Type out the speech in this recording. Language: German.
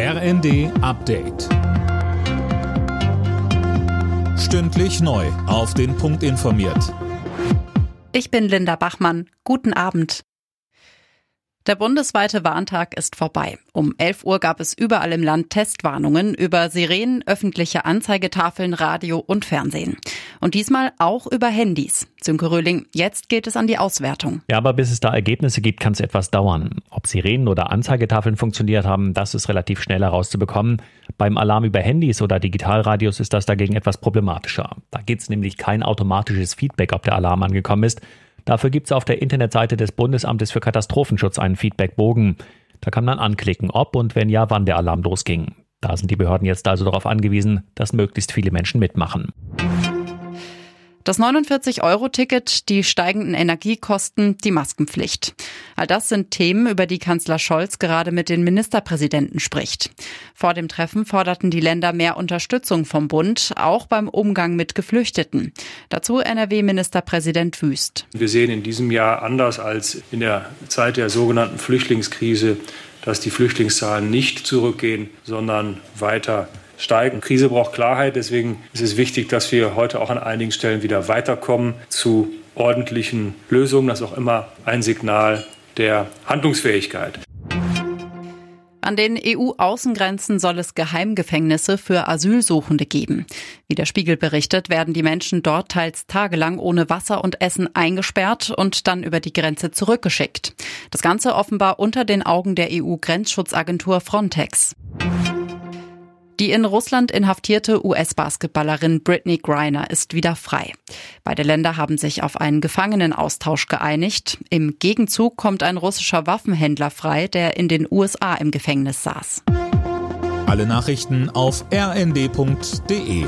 RND Update. Stündlich neu. Auf den Punkt informiert. Ich bin Linda Bachmann. Guten Abend. Der bundesweite Warntag ist vorbei. Um 11 Uhr gab es überall im Land Testwarnungen über Sirenen, öffentliche Anzeigetafeln, Radio und Fernsehen. Und diesmal auch über Handys. Sönke Röhling, jetzt geht es an die Auswertung. Ja, aber bis es da Ergebnisse gibt, kann es etwas dauern. Ob Sirenen oder Anzeigetafeln funktioniert haben, das ist relativ schnell herauszubekommen. Beim Alarm über Handys oder Digitalradios ist das dagegen etwas problematischer. Da gibt es nämlich kein automatisches Feedback, ob der Alarm angekommen ist. Dafür gibt es auf der Internetseite des Bundesamtes für Katastrophenschutz einen Feedbackbogen. Da kann man anklicken, ob und wenn ja, wann der Alarm losging. Da sind die Behörden jetzt also darauf angewiesen, dass möglichst viele Menschen mitmachen. Das 49-Euro-Ticket, die steigenden Energiekosten, die Maskenpflicht. All das sind Themen, über die Kanzler Scholz gerade mit den Ministerpräsidenten spricht. Vor dem Treffen forderten die Länder mehr Unterstützung vom Bund, auch beim Umgang mit Geflüchteten. Dazu NRW-Ministerpräsident Wüst. Wir sehen in diesem Jahr anders als in der Zeit der sogenannten Flüchtlingskrise, dass die Flüchtlingszahlen nicht zurückgehen, sondern weiter steigen. Krise braucht Klarheit, deswegen ist es wichtig, dass wir heute auch an einigen Stellen wieder weiterkommen zu ordentlichen Lösungen. Das ist auch immer ein Signal der Handlungsfähigkeit. An den EU-Außengrenzen soll es Geheimgefängnisse für Asylsuchende geben. Wie der Spiegel berichtet, werden die Menschen dort teils tagelang ohne Wasser und Essen eingesperrt und dann über die Grenze zurückgeschickt. Das Ganze offenbar unter den Augen der EU-Grenzschutzagentur Frontex. Die in Russland inhaftierte US-Basketballerin Britney Griner ist wieder frei. Beide Länder haben sich auf einen Gefangenenaustausch geeinigt. Im Gegenzug kommt ein russischer Waffenhändler frei, der in den USA im Gefängnis saß. Alle Nachrichten auf rnd.de